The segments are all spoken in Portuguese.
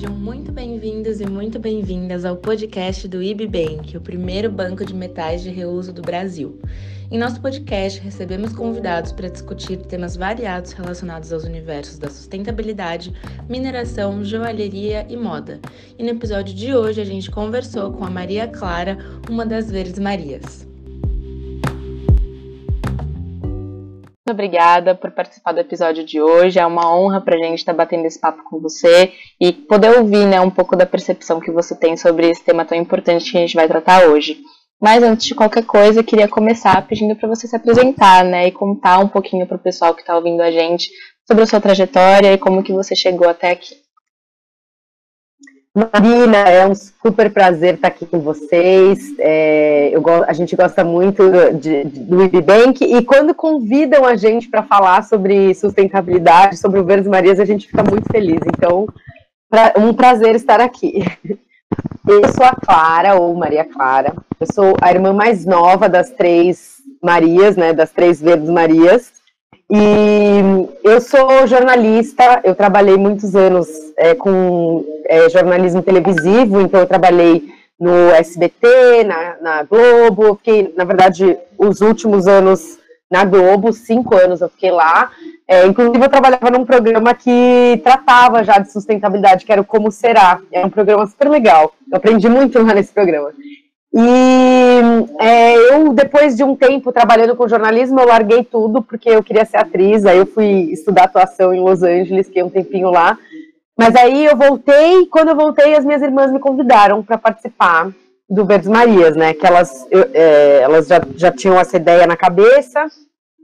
Sejam muito bem-vindos e muito bem-vindas ao podcast do IBBank, o primeiro banco de metais de reuso do Brasil. Em nosso podcast, recebemos convidados para discutir temas variados relacionados aos universos da sustentabilidade, mineração, joalheria e moda. E no episódio de hoje, a gente conversou com a Maria Clara, uma das Verdes Marias. Obrigada por participar do episódio de hoje. É uma honra para a gente estar tá batendo esse papo com você e poder ouvir né, um pouco da percepção que você tem sobre esse tema tão importante que a gente vai tratar hoje. Mas antes de qualquer coisa, queria começar pedindo para você se apresentar, né, e contar um pouquinho para o pessoal que está ouvindo a gente sobre a sua trajetória e como que você chegou até aqui. Marina, é um super prazer estar aqui com vocês. É, eu, a gente gosta muito de, do IBBank e quando convidam a gente para falar sobre sustentabilidade, sobre o Verdes Marias, a gente fica muito feliz. Então, pra, um prazer estar aqui. Eu sou a Clara, ou Maria Clara. Eu sou a irmã mais nova das três Marias, né, das três Verdes Marias. E eu sou jornalista, eu trabalhei muitos anos é, com é, jornalismo televisivo, então eu trabalhei no SBT, na, na Globo, fiquei, na verdade, os últimos anos na Globo, cinco anos eu fiquei lá. É, inclusive, eu trabalhava num programa que tratava já de sustentabilidade, que era o Como Será. Era um programa super legal. Eu aprendi muito lá nesse programa. E é, eu, depois de um tempo trabalhando com jornalismo, eu larguei tudo porque eu queria ser atriz. Aí eu fui estudar atuação em Los Angeles, fiquei um tempinho lá. Mas aí eu voltei, quando eu voltei, as minhas irmãs me convidaram para participar do Verdes Marias, né? Que elas, eu, é, elas já, já tinham essa ideia na cabeça,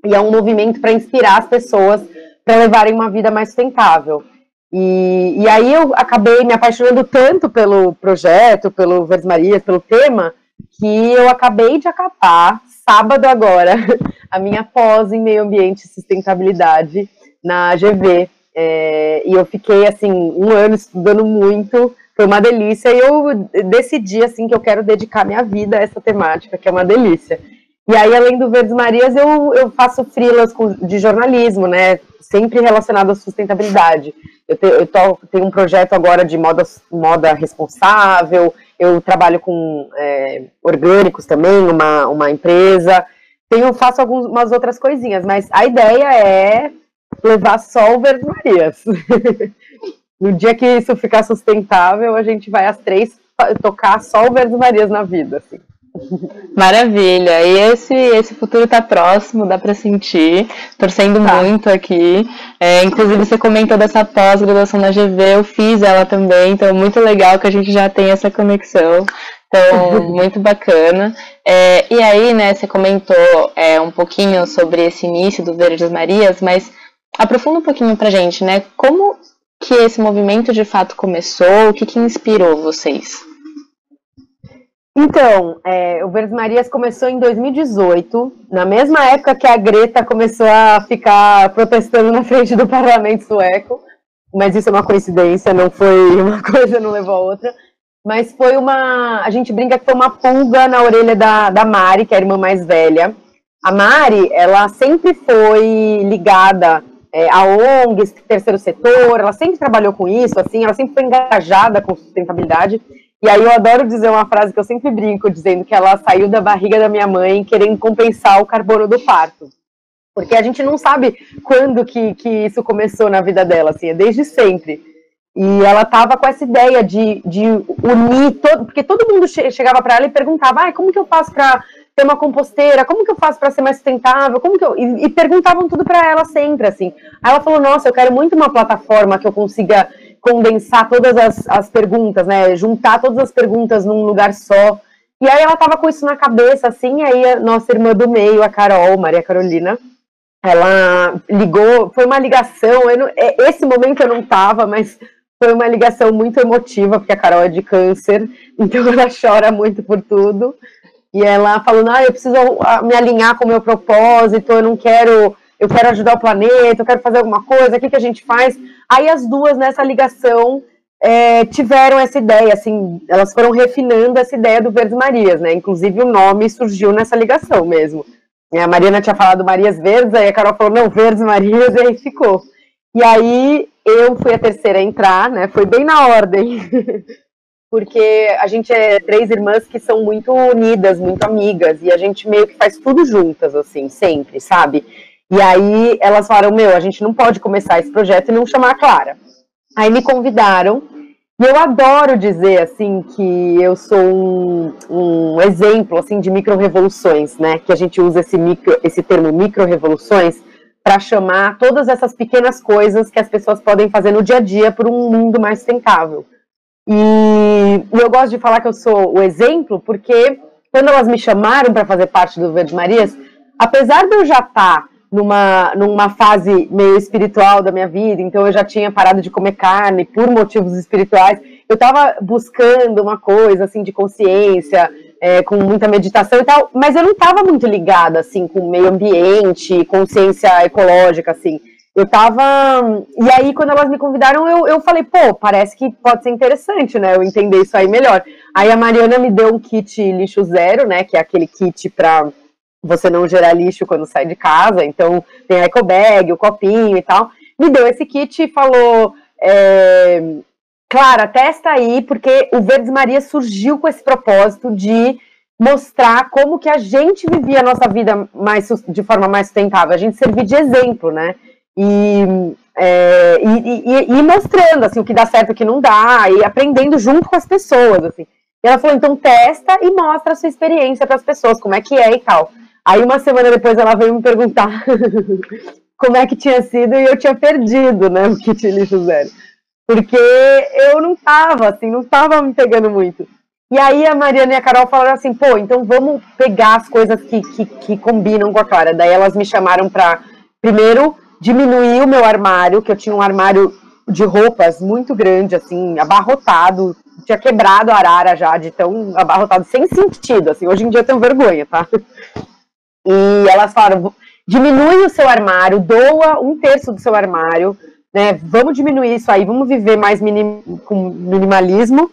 e é um movimento para inspirar as pessoas para levarem uma vida mais sustentável. E, e aí eu acabei me apaixonando tanto pelo projeto, pelo Verdes Marias, pelo tema, que eu acabei de acabar, sábado agora, a minha pós em meio ambiente e sustentabilidade na GV. É, e eu fiquei, assim, um ano estudando muito, foi uma delícia, e eu decidi, assim, que eu quero dedicar minha vida a essa temática, que é uma delícia. E aí, além do Verdes Marias, eu, eu faço freelas de jornalismo, né, sempre relacionado à sustentabilidade. Eu, te, eu tenho um projeto agora de moda, moda responsável, eu trabalho com é, orgânicos também, uma, uma empresa. Tenho, faço algumas outras coisinhas, mas a ideia é levar Verde Marias. no dia que isso ficar sustentável, a gente vai às três tocar só o Verde Marias na vida, assim. Maravilha. E esse, esse futuro está próximo, dá para sentir. Torcendo tá. muito aqui. É, inclusive, você comentou dessa pós-graduação na GV, eu fiz ela também, então é muito legal que a gente já tem essa conexão. Então, muito bacana. É, e aí, né, você comentou é, um pouquinho sobre esse início do Verdes Marias, mas aprofunda um pouquinho pra gente, né? Como que esse movimento de fato começou? O que, que inspirou vocês? Então, é, o Verdes Marias começou em 2018, na mesma época que a Greta começou a ficar protestando na frente do parlamento sueco, mas isso é uma coincidência, não foi uma coisa, não levou a outra. Mas foi uma. A gente brinca que foi uma pulga na orelha da, da Mari, que é a irmã mais velha. A Mari, ela sempre foi ligada é, a ONGs, terceiro setor, ela sempre trabalhou com isso, assim, ela sempre foi engajada com sustentabilidade. E aí eu adoro dizer uma frase que eu sempre brinco, dizendo que ela saiu da barriga da minha mãe querendo compensar o carbono do parto. Porque a gente não sabe quando que, que isso começou na vida dela, assim, é desde sempre. E ela estava com essa ideia de, de unir todo, porque todo mundo chegava para ela e perguntava, ah, como que eu faço para ter uma composteira? Como que eu faço para ser mais sustentável? Como que eu... E, e perguntavam tudo para ela sempre, assim. Aí ela falou, nossa, eu quero muito uma plataforma que eu consiga condensar todas as, as perguntas, né? Juntar todas as perguntas num lugar só. E aí ela tava com isso na cabeça, assim, aí a nossa irmã do meio, a Carol, Maria Carolina, ela ligou, foi uma ligação, não, é, esse momento eu não tava, mas foi uma ligação muito emotiva, porque a Carol é de câncer, então ela chora muito por tudo. E ela falou, ah, eu preciso me alinhar com o meu propósito, eu não quero eu quero ajudar o planeta, eu quero fazer alguma coisa, o que, que a gente faz? Aí as duas nessa ligação é, tiveram essa ideia, assim, elas foram refinando essa ideia do Verdes Marias, né? Inclusive o nome surgiu nessa ligação mesmo. A Mariana tinha falado Marias Verdes, aí a Carol falou, não, Verdes Marias, e aí ficou. E aí eu fui a terceira a entrar, né? Foi bem na ordem. Porque a gente é três irmãs que são muito unidas, muito amigas, e a gente meio que faz tudo juntas, assim, sempre, sabe? E aí elas falaram: Meu, a gente não pode começar esse projeto e não chamar a Clara. Aí me convidaram, e eu adoro dizer, assim, que eu sou um, um exemplo, assim, de micro-revoluções, né? Que a gente usa esse, micro, esse termo micro-revoluções para chamar todas essas pequenas coisas que as pessoas podem fazer no dia a dia por um mundo mais sustentável. E, eu gosto de falar que eu sou o exemplo, porque quando elas me chamaram para fazer parte do Verde Marias, apesar de eu já estar tá numa, numa fase meio espiritual da minha vida, então eu já tinha parado de comer carne por motivos espirituais, eu estava buscando uma coisa assim de consciência, é, com muita meditação e tal, mas eu não estava muito ligada assim com o meio ambiente, consciência ecológica assim. Eu tava. E aí, quando elas me convidaram, eu, eu falei, pô, parece que pode ser interessante, né? Eu entender isso aí melhor. Aí a Mariana me deu um kit lixo zero, né? Que é aquele kit para você não gerar lixo quando sai de casa. Então, tem a eco bag, o copinho e tal. Me deu esse kit e falou. É, Clara, testa aí, porque o Verdes Maria surgiu com esse propósito de mostrar como que a gente vivia a nossa vida mais, de forma mais sustentável, a gente servir de exemplo, né? E, é, e, e, e, mostrando assim, o que dá certo e o que não dá, e aprendendo junto com as pessoas. Assim. E ela falou, então testa e mostra a sua experiência para as pessoas, como é que é e tal. Aí uma semana depois ela veio me perguntar como é que tinha sido e eu tinha perdido né, o kit lixo zero. Porque eu não tava, assim, não tava me pegando muito. E aí a Mariana e a Carol falaram assim, pô, então vamos pegar as coisas que, que, que combinam com a Clara. Daí elas me chamaram para primeiro diminuir o meu armário, que eu tinha um armário de roupas muito grande, assim, abarrotado, tinha quebrado a arara já, de tão abarrotado, sem sentido, assim, hoje em dia eu tenho vergonha, tá? E elas falaram, diminui o seu armário, doa um terço do seu armário, né, vamos diminuir isso aí, vamos viver mais minim, com minimalismo,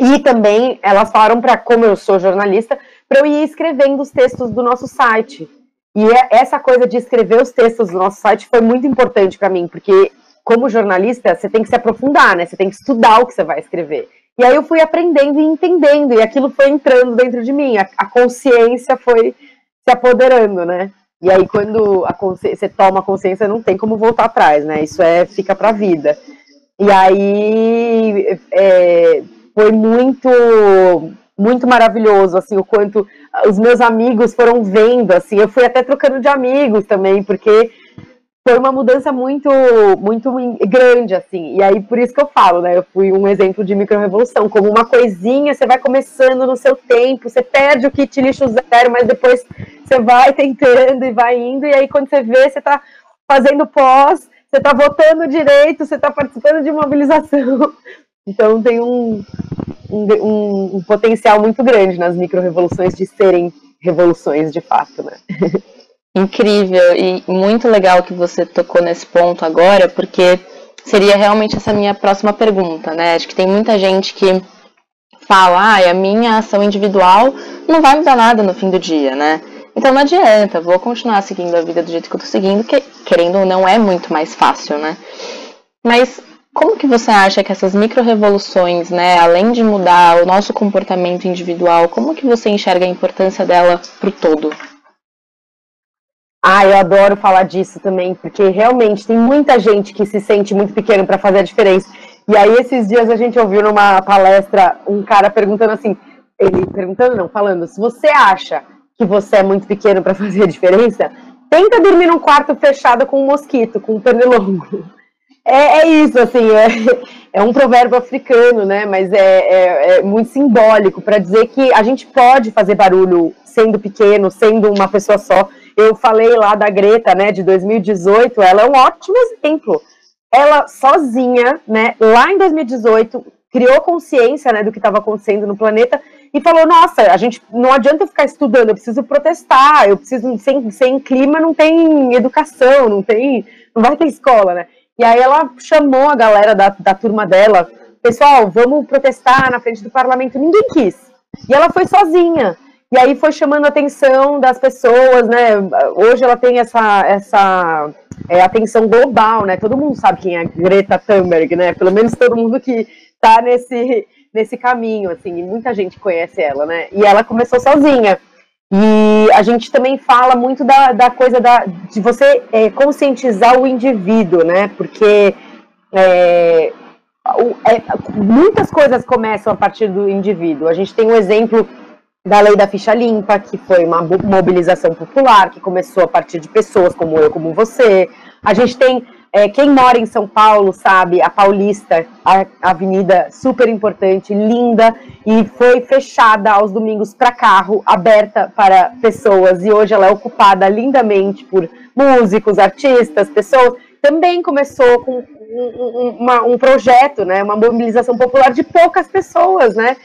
e também elas falaram para, como eu sou jornalista, para eu ir escrevendo os textos do nosso site, e é, essa coisa de escrever os textos do nosso site foi muito importante para mim, porque como jornalista, você tem que se aprofundar, né? Você tem que estudar o que você vai escrever. E aí eu fui aprendendo e entendendo, e aquilo foi entrando dentro de mim, a, a consciência foi se apoderando, né? E aí quando você toma consciência, não tem como voltar atrás, né? Isso é fica para a vida. E aí é, foi muito muito maravilhoso, assim, o quanto os meus amigos foram vendo, assim, eu fui até trocando de amigos também, porque foi uma mudança muito, muito grande, assim, e aí por isso que eu falo, né, eu fui um exemplo de micro-revolução, como uma coisinha, você vai começando no seu tempo, você perde o kit lixo zero, mas depois você vai tentando e vai indo, e aí quando você vê, você tá fazendo pós, você tá votando direito, você tá participando de mobilização, então tem um, um, um potencial muito grande nas micro-revoluções de serem revoluções de fato, né? Incrível e muito legal que você tocou nesse ponto agora, porque seria realmente essa minha próxima pergunta, né? Acho que tem muita gente que fala, ah, a minha ação individual não vai mudar nada no fim do dia, né? Então não adianta, vou continuar seguindo a vida do jeito que eu tô seguindo, que querendo ou não é muito mais fácil, né? Mas como que você acha que essas micro-revoluções, né, além de mudar o nosso comportamento individual, como que você enxerga a importância dela para o todo? Ah, eu adoro falar disso também, porque realmente tem muita gente que se sente muito pequeno para fazer a diferença. E aí, esses dias a gente ouviu numa palestra um cara perguntando assim, ele perguntando, não, falando, se você acha que você é muito pequeno para fazer a diferença, tenta dormir num quarto fechado com um mosquito, com um pernilongo. É, é isso, assim, é, é, um provérbio africano, né? Mas é, é, é muito simbólico para dizer que a gente pode fazer barulho sendo pequeno, sendo uma pessoa só. Eu falei lá da Greta, né, de 2018, ela é um ótimo exemplo. Ela sozinha, né, lá em 2018, criou consciência, né, do que estava acontecendo no planeta e falou: Nossa, a gente não adianta eu ficar estudando, eu preciso protestar, eu preciso sem, sem clima não tem educação, não tem, não vai ter escola, né? E aí ela chamou a galera da, da turma dela, pessoal, vamos protestar na frente do parlamento. Ninguém quis. E ela foi sozinha. E aí foi chamando a atenção das pessoas, né? Hoje ela tem essa, essa é, atenção global, né? Todo mundo sabe quem é Greta Thunberg, né? Pelo menos todo mundo que tá nesse, nesse caminho, assim, e muita gente conhece ela, né? E ela começou sozinha. E a gente também fala muito da, da coisa da, de você é, conscientizar o indivíduo, né? Porque é, é, muitas coisas começam a partir do indivíduo. A gente tem um exemplo da lei da ficha limpa, que foi uma mobilização popular, que começou a partir de pessoas como eu, como você. A gente tem, é, quem mora em São Paulo sabe, a Paulista, a avenida super importante, linda, e foi fechada aos domingos para carro, aberta para pessoas, e hoje ela é ocupada lindamente por músicos, artistas, pessoas. Também começou com um, uma, um projeto, né, uma mobilização popular de poucas pessoas, né?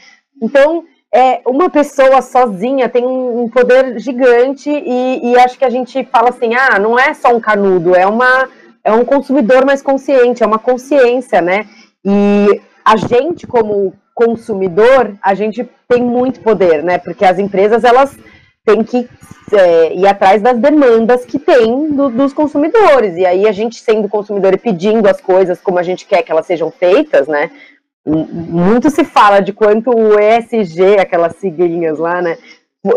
Então, é, uma pessoa sozinha tem um, poder gigante e, e, acho que a gente fala assim, ah, não é só um canudo, é uma é um consumidor mais consciente, é uma consciência, né? E a gente como consumidor, a gente tem muito poder, né? Porque as empresas elas têm que é, ir atrás das demandas que tem do, dos consumidores. E aí a gente sendo consumidor e pedindo as coisas como a gente quer que elas sejam feitas, né? Muito se fala de quanto o ESG, aquelas siglinhas lá, né,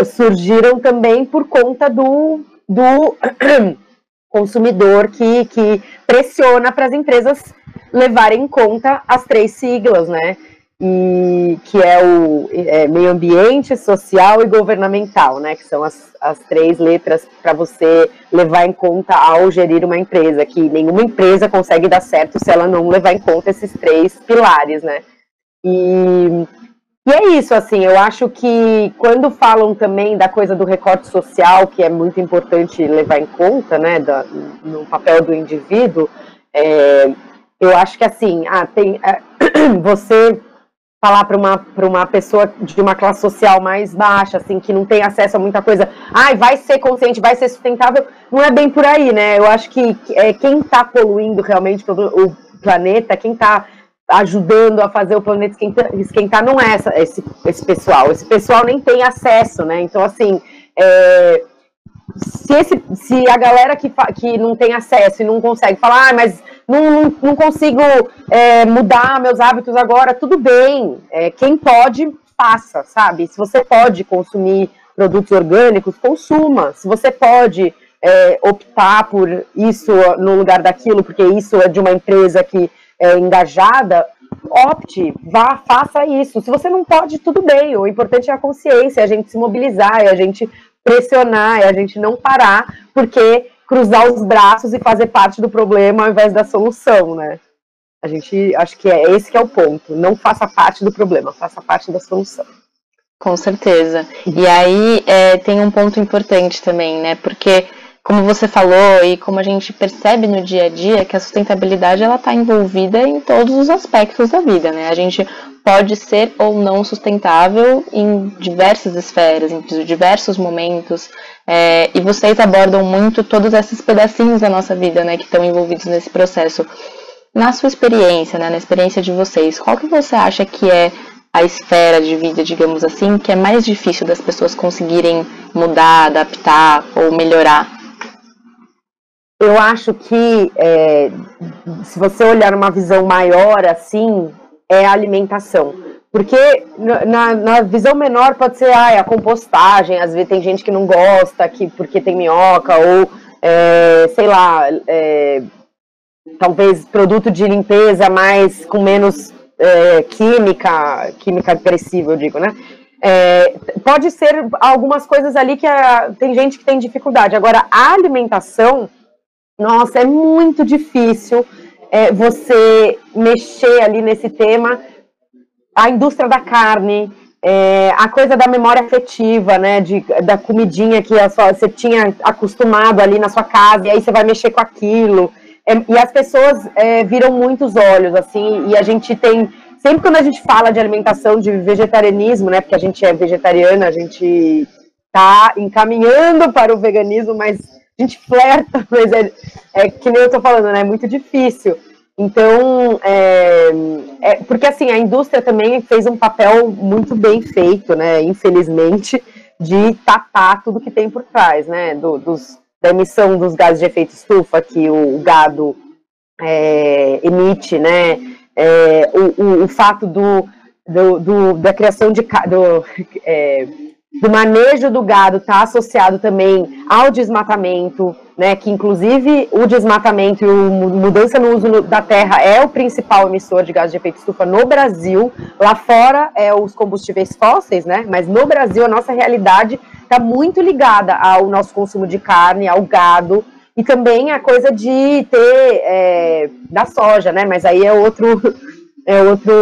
surgiram também por conta do, do consumidor que, que pressiona para as empresas levarem em conta as três siglas, né? E que é o é, meio ambiente, social e governamental, né? Que são as, as três letras para você levar em conta ao gerir uma empresa, que nenhuma empresa consegue dar certo se ela não levar em conta esses três pilares, né? E, e é isso, assim, eu acho que quando falam também da coisa do recorte social, que é muito importante levar em conta, né, da, no papel do indivíduo, é, eu acho que assim, ah, tem, é, você falar para uma, uma pessoa de uma classe social mais baixa, assim, que não tem acesso a muita coisa, ai, vai ser consciente, vai ser sustentável, não é bem por aí, né? Eu acho que é, quem está poluindo realmente o planeta, quem está ajudando a fazer o planeta esquentar, esquentar não é essa, esse, esse pessoal. Esse pessoal nem tem acesso, né? Então, assim, é, se, esse, se a galera que, que não tem acesso e não consegue falar, ah, mas não, não, não consigo é, mudar meus hábitos agora, tudo bem. É, quem pode, faça, sabe? Se você pode consumir produtos orgânicos, consuma. Se você pode é, optar por isso no lugar daquilo, porque isso é de uma empresa que é, engajada, opte, vá, faça isso. Se você não pode, tudo bem. O importante é a consciência, é a gente se mobilizar, é a gente pressionar, é a gente não parar, porque cruzar os braços e fazer parte do problema ao invés da solução, né? A gente acho que é esse que é o ponto. Não faça parte do problema, faça parte da solução. Com certeza. E aí é, tem um ponto importante também, né? Porque como você falou e como a gente percebe no dia a dia, que a sustentabilidade ela está envolvida em todos os aspectos da vida, né? A gente pode ser ou não sustentável em diversas esferas, em diversos momentos, é, e vocês abordam muito todos esses pedacinhos da nossa vida, né, que estão envolvidos nesse processo. Na sua experiência, né, na experiência de vocês, qual que você acha que é a esfera de vida, digamos assim, que é mais difícil das pessoas conseguirem mudar, adaptar ou melhorar eu acho que é, se você olhar uma visão maior assim, é a alimentação. Porque na, na visão menor pode ser ah, a compostagem, às vezes tem gente que não gosta que, porque tem minhoca, ou é, sei lá, é, talvez produto de limpeza mais com menos é, química, química agressiva, eu digo, né? É, pode ser algumas coisas ali que a, tem gente que tem dificuldade. Agora, a alimentação, nossa, é muito difícil é, você mexer ali nesse tema. A indústria da carne, é, a coisa da memória afetiva, né? De, da comidinha que sua, você tinha acostumado ali na sua casa, e aí você vai mexer com aquilo. É, e as pessoas é, viram muitos olhos, assim, e a gente tem. Sempre quando a gente fala de alimentação, de vegetarianismo, né? Porque a gente é vegetariana, a gente tá encaminhando para o veganismo, mas a gente flerta, mas é, é que nem eu tô falando, né? É muito difícil. Então, é, é, porque assim, a indústria também fez um papel muito bem feito, né? Infelizmente, de tapar tudo que tem por trás, né? Do, dos, da emissão dos gases de efeito estufa que o gado é, emite, né? É, o, o, o, fato do, do, do, da criação de do, é, do manejo do gado está associado também ao desmatamento, né, que inclusive o desmatamento e a mudança no uso da terra é o principal emissor de gás de efeito estufa no Brasil. Lá fora é os combustíveis fósseis, né, mas no Brasil a nossa realidade está muito ligada ao nosso consumo de carne, ao gado, e também a coisa de ter é, da soja, né, mas aí é outro, é outro,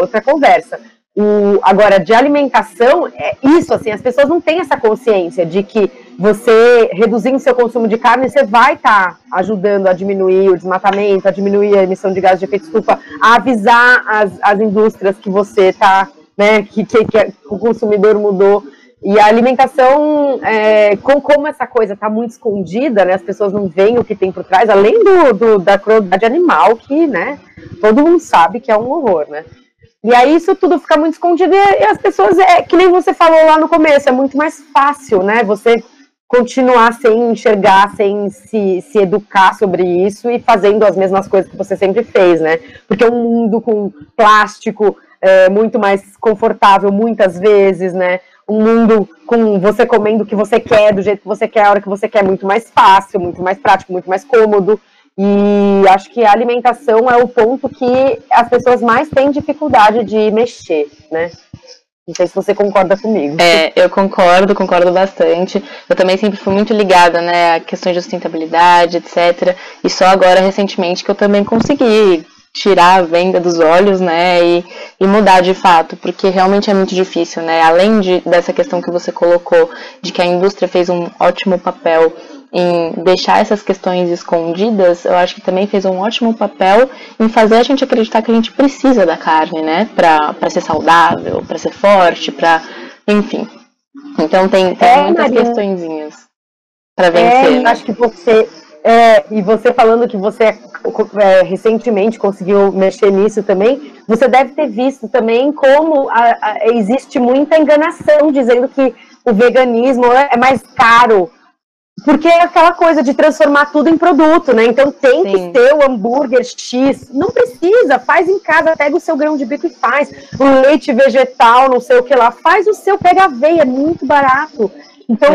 outra conversa. O, agora, de alimentação, é isso, assim, as pessoas não têm essa consciência de que você, reduzindo seu consumo de carne, você vai estar tá ajudando a diminuir o desmatamento, a diminuir a emissão de gases de efeito estufa, a avisar as, as indústrias que você está, né, que, que, que, o consumidor mudou. E a alimentação, é, com como essa coisa está muito escondida, né, as pessoas não veem o que tem por trás, além do, do da crueldade animal, que, né, todo mundo sabe que é um horror, né. E aí isso tudo fica muito escondido e as pessoas, é que nem você falou lá no começo, é muito mais fácil, né? Você continuar sem enxergar, sem se, se educar sobre isso e fazendo as mesmas coisas que você sempre fez, né? Porque é um mundo com plástico é, muito mais confortável muitas vezes, né? Um mundo com você comendo o que você quer, do jeito que você quer, a hora que você quer, muito mais fácil, muito mais prático, muito mais cômodo. E acho que a alimentação é o ponto que as pessoas mais têm dificuldade de mexer, né? Não sei se você concorda comigo. É, eu concordo, concordo bastante. Eu também sempre fui muito ligada, né, a questões de sustentabilidade, etc. E só agora, recentemente, que eu também consegui tirar a venda dos olhos, né, e, e mudar de fato, porque realmente é muito difícil, né, além de, dessa questão que você colocou, de que a indústria fez um ótimo papel em deixar essas questões escondidas, eu acho que também fez um ótimo papel em fazer a gente acreditar que a gente precisa da carne, né? Pra ser saudável, pra ser forte, pra. Enfim. Então tem, tem é, muitas Marina. questõezinhas pra vencer. É, eu acho que você. É, e você falando que você é, recentemente conseguiu mexer nisso também, você deve ter visto também como a, a, existe muita enganação dizendo que o veganismo é mais caro porque é aquela coisa de transformar tudo em produto, né? Então tem Sim. que ter o hambúrguer X. Não precisa, faz em casa, pega o seu grão de bico e faz. O leite vegetal, não sei o que lá, faz o seu, pega aveia, é muito barato. Então,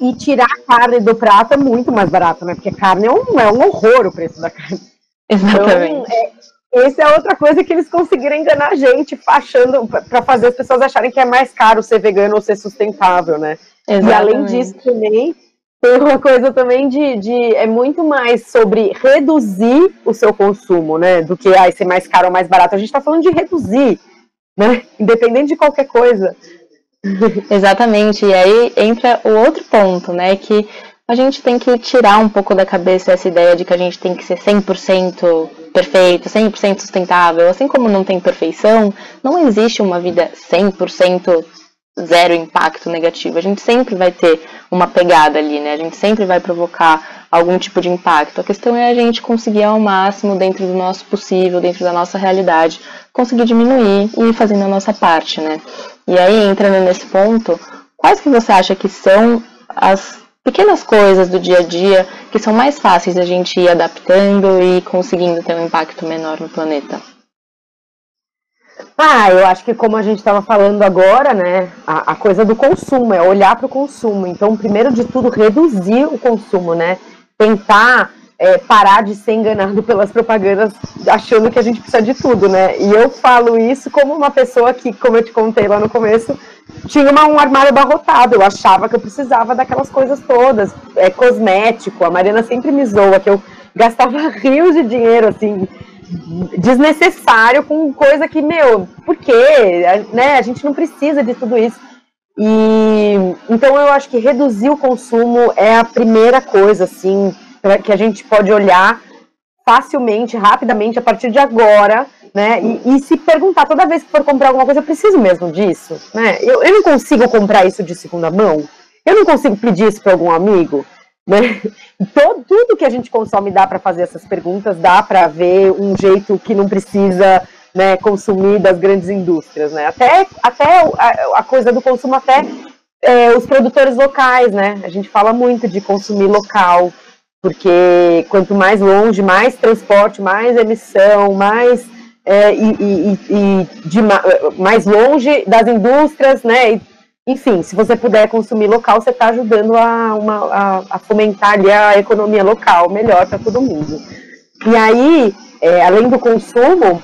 e, e, tirar a carne do prato é muito mais barato, né? Porque carne é um, é um horror o preço da carne. Exatamente. Então, é, essa é outra coisa que eles conseguiram enganar a gente, achando para fazer as pessoas acharem que é mais caro ser vegano ou ser sustentável, né? Exatamente. E além disso também tem uma coisa também de, de, é muito mais sobre reduzir o seu consumo, né, do que ah, ser mais caro ou mais barato. A gente está falando de reduzir, né, independente de qualquer coisa. Exatamente. E aí entra o outro ponto, né, que a gente tem que tirar um pouco da cabeça essa ideia de que a gente tem que ser 100% perfeito, 100% sustentável. Assim como não tem perfeição, não existe uma vida 100% zero impacto negativo. A gente sempre vai ter uma pegada ali, né? A gente sempre vai provocar algum tipo de impacto. A questão é a gente conseguir ao máximo, dentro do nosso possível, dentro da nossa realidade, conseguir diminuir e ir fazendo a nossa parte, né? E aí, entrando nesse ponto, quais que você acha que são as pequenas coisas do dia a dia que são mais fáceis da gente ir adaptando e conseguindo ter um impacto menor no planeta? Ah, eu acho que como a gente estava falando agora, né, a, a, coisa do consumo, é olhar para o consumo. Então, primeiro de tudo, reduzir o consumo, né? Tentar é, parar de ser enganado pelas propagandas achando que a gente precisa de tudo, né? E eu falo isso como uma pessoa que, como eu te contei lá no começo, tinha uma, um armário abarrotado. Eu achava que eu precisava daquelas coisas todas. É cosmético, a Mariana sempre me zoa que eu gastava rios de dinheiro, assim, desnecessário com coisa que, meu, por quê? Né? A gente não precisa de tudo isso. E então eu acho que reduzir o consumo é a primeira coisa, assim, que a gente pode olhar facilmente, rapidamente, a partir de agora, né? E, e, se perguntar toda vez que for comprar alguma coisa, eu preciso mesmo disso, né? Eu, eu não consigo comprar isso de segunda mão, eu não consigo pedir isso para algum amigo, né? Todo, tudo que a gente consome dá para fazer essas perguntas, dá para ver um jeito que não precisa né, consumir das grandes indústrias. Né? Até, até a, a coisa do consumo até é, os produtores locais, né? A gente fala muito de consumir local, porque quanto mais longe, mais transporte, mais emissão, mais é, e, e, e de, mais longe das indústrias, né? E, enfim, se você puder consumir local, você está ajudando a, uma, a, a, fomentar ali a economia local melhor para todo mundo. E aí, é, além do consumo,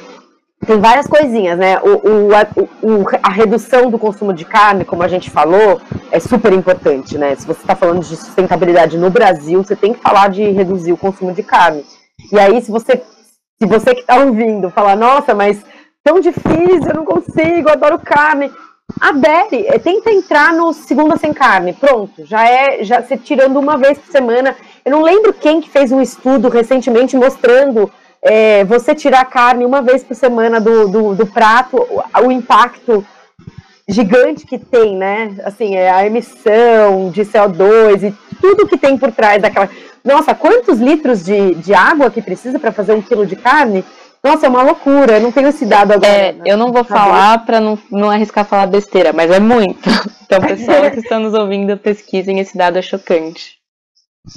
tem várias coisinhas, né? O, o, a, o, a, redução do consumo de carne, como a gente falou, é super importante, né? Se você está falando de sustentabilidade no Brasil, você tem que falar de reduzir o consumo de carne. E aí, se você, se você que está ouvindo falar, nossa, mas tão difícil, eu não consigo, eu adoro carne. Adere, é, tenta entrar no Segunda Sem Carne, pronto, já é, já se tirando uma vez por semana. Eu não lembro quem que fez um estudo recentemente mostrando é, você tirar carne uma vez por semana do, do, do, prato, o, o impacto gigante que tem, né? Assim, é a emissão de CO2 e tudo que tem por trás daquela. Nossa, quantos litros de, de água que precisa para fazer um quilo de carne? Nossa, é uma loucura, eu não tenho esse dado agora. É, né? eu não vou falar para não, não arriscar falar besteira, mas é muito. Então, pessoal que está nos ouvindo, pesquisem, esse dado é chocante.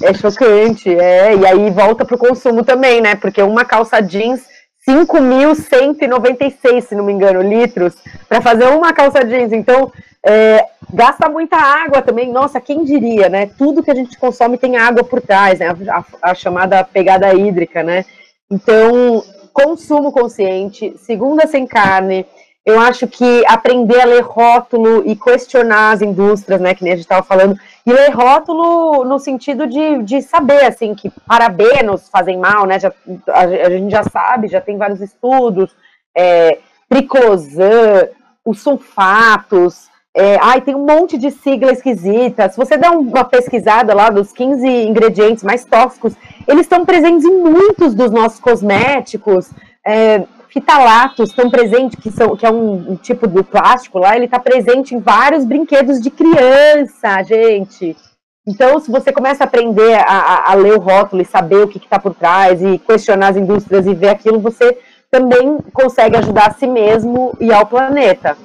É chocante, é. E aí volta pro consumo também, né? Porque uma calça jeans, 5.196, se não me engano, litros, para fazer uma calça jeans. Então, é, gasta muita água também. Nossa, quem diria, né? Tudo que a gente consome tem água por trás, né? A, a, a chamada pegada hídrica, né? Então, consumo consciente, segunda sem carne, eu acho que aprender a ler rótulo e questionar as indústrias, né, que nem a gente estava falando, e ler rótulo no sentido de, de saber, assim, que parabenos fazem mal, né, já, a, a gente já sabe, já tem vários estudos, é, triclosan, os sulfatos, é, ai, tem um monte de sigla esquisita. Se você der uma pesquisada lá dos 15 ingredientes mais tóxicos, eles estão presentes em muitos dos nossos cosméticos. É, fitalatos estão presentes, que, são, que é um, um tipo de plástico lá, ele está presente em vários brinquedos de criança, gente. Então, se você começa a aprender a, a ler o rótulo e saber o que está por trás e questionar as indústrias e ver aquilo, você também consegue ajudar a si mesmo e ao planeta.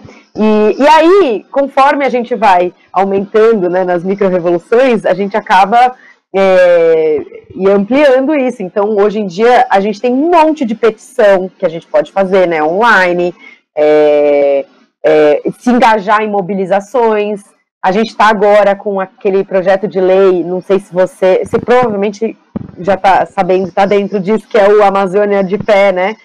E, e aí, conforme a gente vai aumentando né, nas micro-revoluções, a gente acaba é, e ampliando isso. Então, hoje em dia, a gente tem um monte de petição que a gente pode fazer né, online, é, é, se engajar em mobilizações. A gente está agora com aquele projeto de lei, não sei se você, se provavelmente já está sabendo, está dentro disso, que é o Amazônia de Pé, né?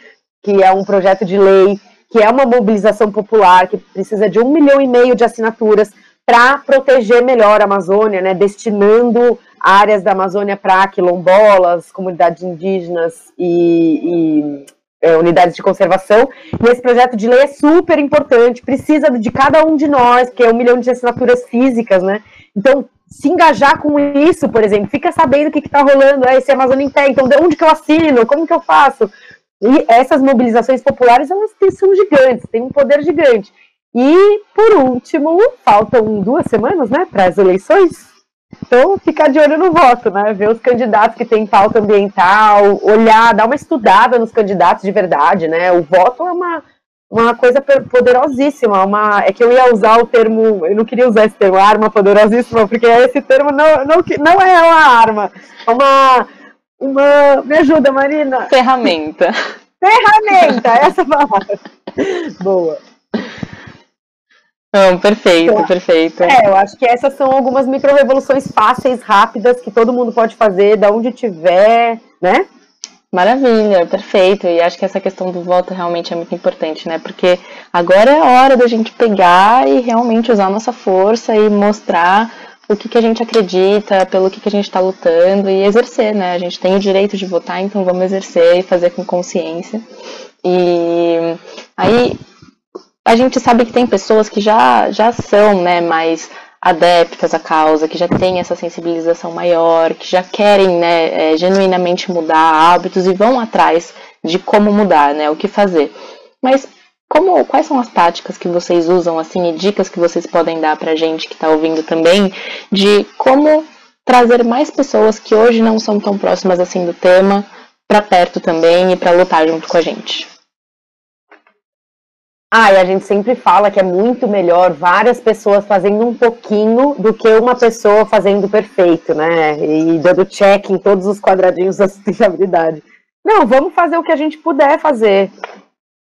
Que é um projeto de lei, que é uma mobilização popular, que precisa de um milhão e meio de assinaturas para proteger melhor a Amazônia, né? Destinando áreas da Amazônia para quilombolas, comunidades indígenas e, e é, unidades de conservação. E esse projeto de lei é super importante, precisa de cada um de nós, que é um milhão de assinaturas físicas, né? Então, se engajar com isso, por exemplo, fica sabendo o que está rolando, é esse Amazônia em pé, então de onde que eu assino, como que eu faço? E essas mobilizações populares, elas são gigantes, têm um poder gigante. E, por último, faltam duas semanas, né, para as eleições, então, ficar de olho no voto, né? Ver os candidatos que têm pauta ambiental, olhar, dar uma estudada nos candidatos de verdade, né? O voto é uma, uma coisa poderosíssima. Uma, é que eu ia usar o termo, eu não queria usar esse termo, arma poderosíssima, porque esse termo não, não, não é uma arma, é uma, uma. Me ajuda, Marina. Ferramenta. Ferramenta, essa palavra. Boa. Não, perfeito, então, perfeito. É, eu acho que essas são algumas micro-revoluções fáceis, rápidas, que todo mundo pode fazer, da onde tiver, né? Maravilha, perfeito. E acho que essa questão do voto realmente é muito importante, né? Porque agora é a hora da gente pegar e realmente usar a nossa força e mostrar o que, que a gente acredita, pelo que, que a gente está lutando e exercer, né? A gente tem o direito de votar, então vamos exercer e fazer com consciência. E aí, a gente sabe que tem pessoas que já, já são né, mais adeptas à causa, que já têm essa sensibilização maior, que já querem né, é, genuinamente mudar hábitos e vão atrás de como mudar, né, o que fazer. Mas como, quais são as táticas que vocês usam, assim, e dicas que vocês podem dar pra gente que está ouvindo também, de como trazer mais pessoas que hoje não são tão próximas assim do tema para perto também e para lutar junto com a gente? Ah, e a gente sempre fala que é muito melhor várias pessoas fazendo um pouquinho do que uma pessoa fazendo perfeito, né? E dando check em todos os quadradinhos da sustentabilidade. Não, vamos fazer o que a gente puder fazer.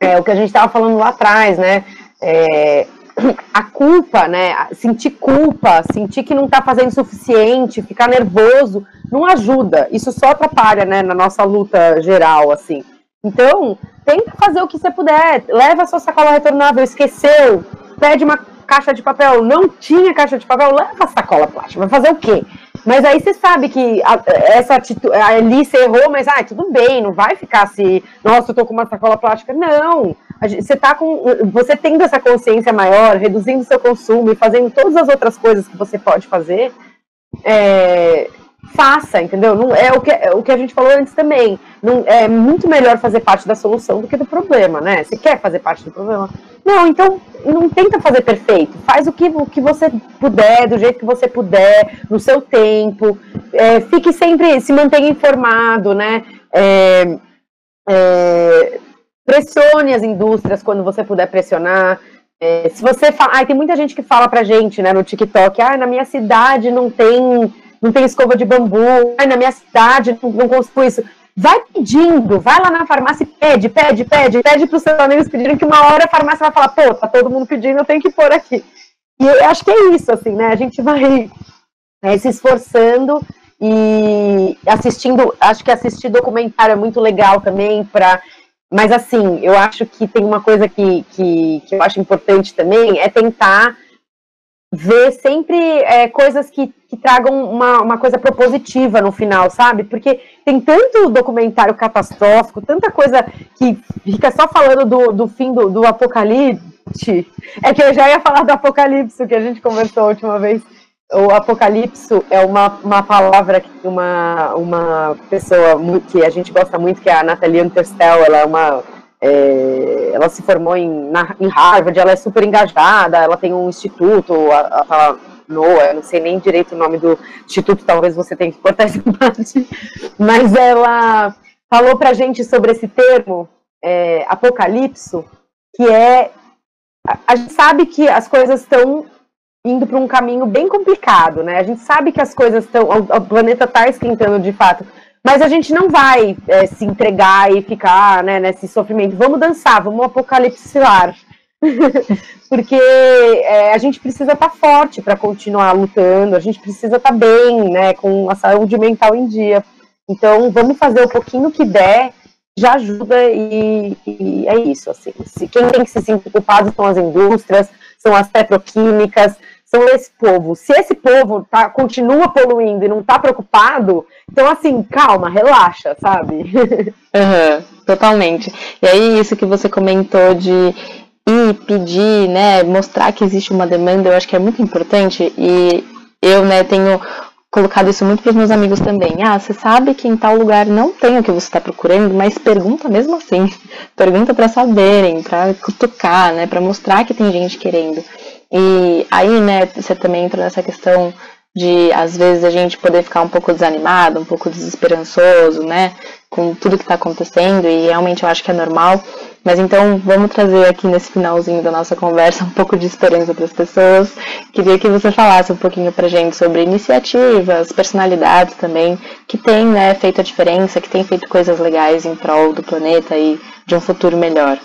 É o que a gente estava falando lá atrás, né? É, a culpa, né? Sentir culpa, sentir que não está fazendo o suficiente, ficar nervoso, não ajuda. Isso só atrapalha, né? Na nossa luta geral, assim. Então, tenta fazer o que você puder. Leva a sua sacola retornável, esqueceu, pede uma caixa de papel, não tinha caixa de papel, leva a sacola plástica. Vai fazer o quê? Mas aí você sabe que a, essa atitude, ali você errou, mas ah, tudo bem, não vai ficar assim, nossa, eu tô com uma sacola plástica. Não. Você tá com. Você tendo essa consciência maior, reduzindo seu consumo e fazendo todas as outras coisas que você pode fazer, é, faça, entendeu? Não, é, o que, é o que a gente falou antes também. Não, é muito melhor fazer parte da solução do que do problema, né? Você quer fazer parte do problema? Não, então não tenta fazer perfeito. Faz o que, o que você puder, do jeito que você puder, no seu tempo. É, fique sempre, se mantenha informado, né? É, é, pressione as indústrias quando você puder pressionar. É, se você fala, ah, tem muita gente que fala pra gente, né, no TikTok, ah, na minha cidade não tem não tem escova de bambu, ai, na minha cidade não, não consigo isso. Vai pedindo, vai lá na farmácia e pede, pede, pede, pede para os seus amigos pedirem que uma hora a farmácia vai falar, pô, tá todo mundo pedindo, eu tenho que pôr aqui. E eu acho que é isso, assim, né? A gente vai é, se esforçando e assistindo, acho que assistir documentário é muito legal também para mas assim, eu acho que tem uma coisa que, que, que eu acho importante também, é tentar ver sempre é, coisas que, que tragam uma, uma coisa propositiva no final, sabe? Porque tem tanto documentário catastrófico, tanta coisa que fica só falando do, do fim do, do apocalipse. É que eu já ia falar do apocalipse, que a gente conversou a última vez. O apocalipse é uma, uma palavra que uma, uma pessoa que a gente gosta muito, que é a Nathalie Unterstel, ela é uma é, ela se formou em, na, em Harvard, ela é super engajada, ela tem um instituto, a, a, NOAA, não sei nem direito o nome do instituto, talvez você tenha que cortar essa parte, mas ela falou pra gente sobre esse termo, é, apocalipso, que é, a, a gente sabe que as coisas estão indo para um caminho bem complicado, né? A gente sabe que as coisas estão, o planeta está esquentando de fato, mas a gente não vai é, se entregar e ficar né, nesse sofrimento. Vamos dançar, vamos apocalipsar. Porque é, a gente precisa estar tá forte para continuar lutando, a gente precisa estar tá bem, né, com a saúde mental em dia. Então, vamos fazer o pouquinho que der, já ajuda e, e é isso. Assim. Se, quem tem que se sentir culpado são as indústrias, são as petroquímicas, são esse povo. Se esse povo tá, continua poluindo e não está preocupado, então assim, calma, relaxa, sabe? Uhum, totalmente. E aí, isso que você comentou de ir pedir, né, mostrar que existe uma demanda, eu acho que é muito importante. E eu, né, tenho colocado isso muito para os meus amigos também. Ah, você sabe que em tal lugar não tem o que você está procurando, mas pergunta mesmo assim. Pergunta para saberem, para cutucar, né, para mostrar que tem gente querendo. E aí, né, você também entra nessa questão de, às vezes, a gente poder ficar um pouco desanimado, um pouco desesperançoso, né, com tudo que está acontecendo, e realmente eu acho que é normal. Mas então, vamos trazer aqui nesse finalzinho da nossa conversa um pouco de esperança para as pessoas. Queria que você falasse um pouquinho para gente sobre iniciativas, personalidades também, que têm né, feito a diferença, que têm feito coisas legais em prol do planeta e de um futuro melhor.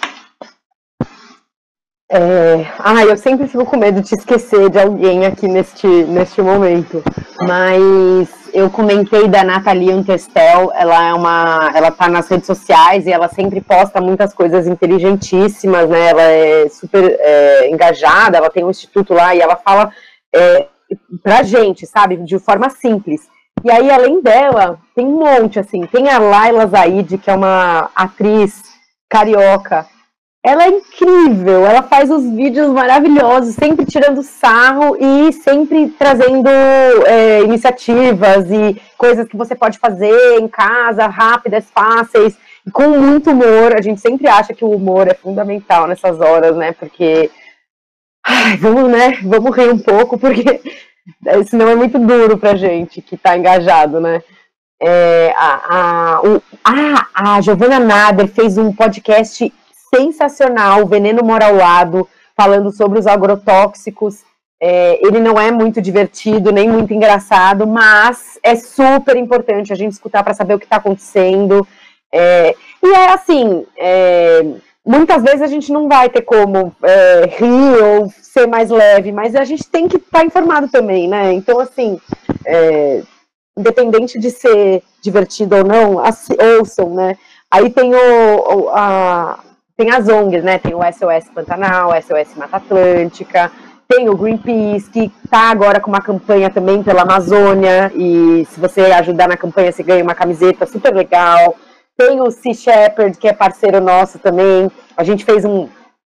É... Ah, eu sempre fico com medo de esquecer de alguém aqui neste, neste momento. Mas eu comentei da Nathalie Antestel, ela é uma. Ela tá nas redes sociais e ela sempre posta muitas coisas inteligentíssimas, né? Ela é super é, engajada, ela tem um instituto lá e ela fala é, pra gente, sabe, de forma simples. E aí, além dela, tem um monte, assim, tem a Laila Zaid, que é uma atriz carioca ela é incrível, ela faz os vídeos maravilhosos, sempre tirando sarro e sempre trazendo é, iniciativas e coisas que você pode fazer em casa, rápidas, fáceis, com muito humor. A gente sempre acha que o humor é fundamental nessas horas, né? Porque ai, vamos, né? Vamos rir um pouco, porque senão é muito duro pra gente que tá engajado, né? É, a, a, o, a, a Giovanna Nader fez um podcast sensacional. O Veneno Mora ao Lado, falando sobre os agrotóxicos. É, ele não é muito divertido, nem muito engraçado, mas é super importante a gente escutar para saber o que está acontecendo. É, e é assim, é, muitas vezes a gente não vai ter como é, rir ou ser mais leve, mas a gente tem que estar tá informado também, né? Então, assim, é, independente de ser divertido ou não, ouçam, né? Aí tem o, a, tem as ONGs, né? Tem o SOS Pantanal, SOS Mata Atlântica, tem o Greenpeace, que está agora com uma campanha também pela Amazônia, e se você ajudar na campanha, você ganha uma camiseta super legal. Tem o Sea Shepherd, que é parceiro nosso também. A gente fez um,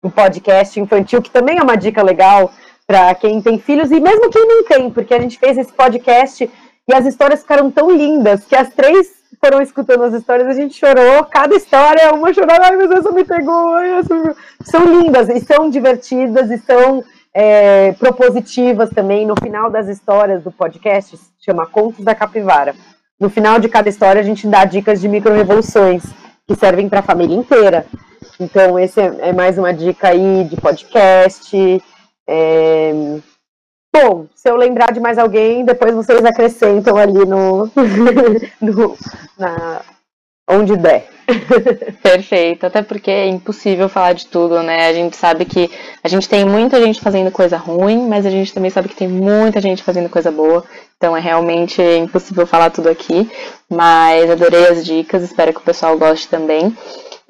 um podcast infantil, que também é uma dica legal para quem tem filhos, e mesmo quem não tem, porque a gente fez esse podcast e as histórias ficaram tão lindas que as três foram escutando as histórias, a gente chorou, cada história, uma chorava, ai Deus, essa me pegou, são lindas, e são divertidas, e são é, propositivas também, no final das histórias do podcast, chama Contos da Capivara, no final de cada história a gente dá dicas de micro-revoluções, que servem para a família inteira, então esse é, é, mais uma dica aí de podcast, é... Bom, se eu lembrar de mais alguém, depois vocês acrescentam ali no, no na, onde der. Perfeito, até porque é impossível falar de tudo, né? A gente sabe que a gente tem muita gente fazendo coisa ruim, mas a gente também sabe que tem muita gente fazendo coisa boa. Então é realmente impossível falar tudo aqui. Mas adorei as dicas, espero que o pessoal goste também.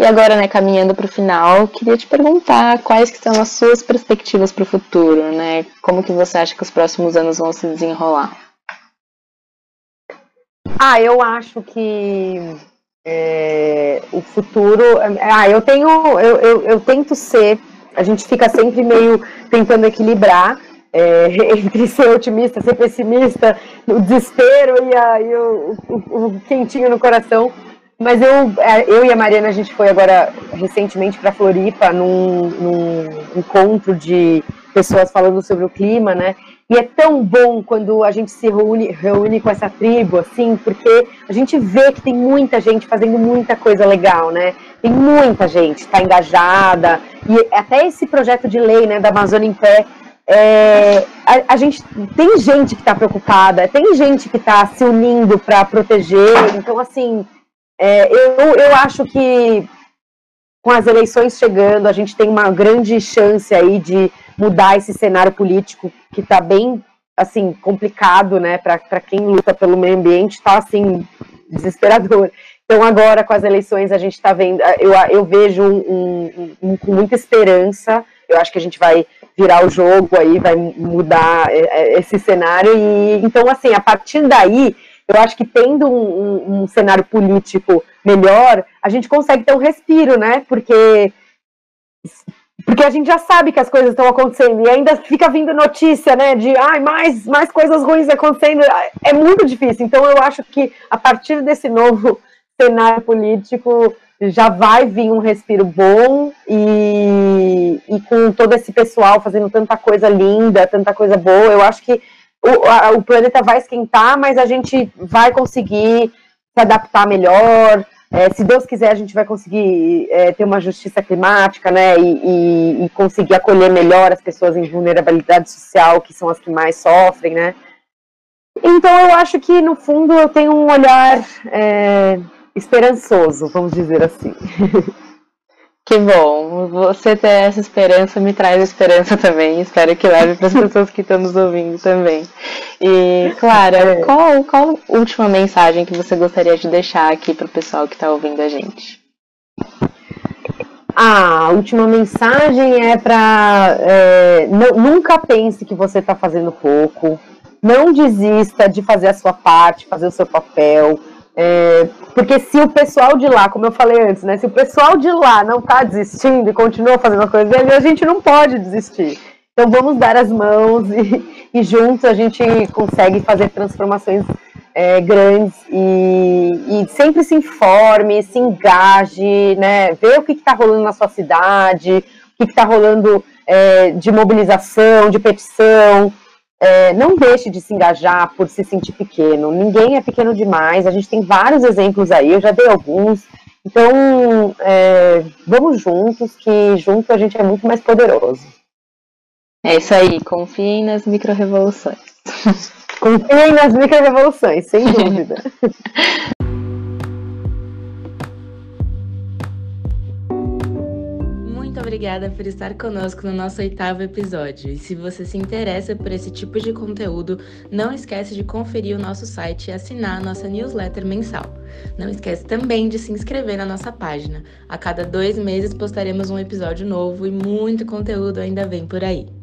E agora, né, caminhando para o final, queria te perguntar quais que são as suas perspectivas para o futuro, né? Como que você acha que os próximos anos vão se desenrolar? Ah, eu acho que é, o futuro. Ah, eu tenho. Eu, eu, eu, tento ser. A gente fica sempre meio tentando equilibrar é, entre ser otimista, ser pessimista, o desespero e, a, e o, o, o quentinho no coração. Mas eu, é, eu e a Mariana, a gente foi agora recentemente para Floripa num, num, encontro de pessoas falando sobre o clima, né? E é tão bom quando a gente se reúne, reúne com essa tribo, assim, porque a gente vê que tem muita gente fazendo muita coisa legal, né? Tem muita gente, está engajada. E até esse projeto de lei, né, da Amazônia em Pé, é, a, a, gente tem gente que está preocupada, tem gente que está se unindo para proteger. Então, assim, é, eu, eu acho que com as eleições chegando, a gente tem uma grande chance aí de mudar esse cenário político que está bem assim complicado, né? Para quem luta pelo meio ambiente, está assim desesperador. Então agora com as eleições a gente está vendo, eu, eu vejo um, um, um, com muita esperança. Eu acho que a gente vai virar o jogo aí, vai mudar é, é, esse cenário e então assim a partir daí eu acho que tendo um, um, um, cenário político melhor, a gente consegue ter um respiro, né? Porque porque a gente já sabe que as coisas estão acontecendo e ainda fica vindo notícia, né? De ai, mais, mais coisas ruins acontecendo. É muito difícil. Então eu acho que a partir desse novo cenário político já vai vir um respiro bom e, e com todo esse pessoal fazendo tanta coisa linda, tanta coisa boa, eu acho que o, a, o planeta vai esquentar, mas a gente vai conseguir se adaptar melhor. É, se Deus quiser, a gente vai conseguir é, ter uma justiça climática, né, e, e, e, conseguir acolher melhor as pessoas em vulnerabilidade social, que são as que mais sofrem, né. Então, eu acho que, no fundo, eu tenho um olhar é, esperançoso, vamos dizer assim. Que bom, você ter essa esperança me traz esperança também. Espero que leve para as pessoas que estão nos ouvindo também. E, Clara, é. qual, qual última mensagem que você gostaria de deixar aqui para o pessoal que está ouvindo a gente? A última mensagem é para é, nunca pense que você está fazendo pouco. Não desista de fazer a sua parte, fazer o seu papel. É, porque se o pessoal de lá, como eu falei antes, né? Se o pessoal de lá não está desistindo e continua fazendo a coisa dele, a gente não pode desistir. Então vamos dar as mãos e, e juntos a gente consegue fazer transformações é, grandes e, e, sempre se informe, se engaje, né? Vê o que está rolando na sua cidade, o que está rolando é, de mobilização, de petição, é, não deixe de se engajar por se sentir pequeno. Ninguém é pequeno demais. A gente tem vários exemplos aí, eu já dei alguns. Então, é, vamos juntos, que junto a gente é muito mais poderoso. É isso aí, confiem nas micro-revoluções. confiem nas micro-revoluções, sem dúvida. obrigada por estar conosco no nosso oitavo episódio. E se você se interessa por esse tipo de conteúdo, não esquece de conferir o nosso site e assinar a nossa newsletter mensal. Não esquece também de se inscrever na nossa página. A cada dois meses postaremos um episódio novo e muito conteúdo ainda vem por aí.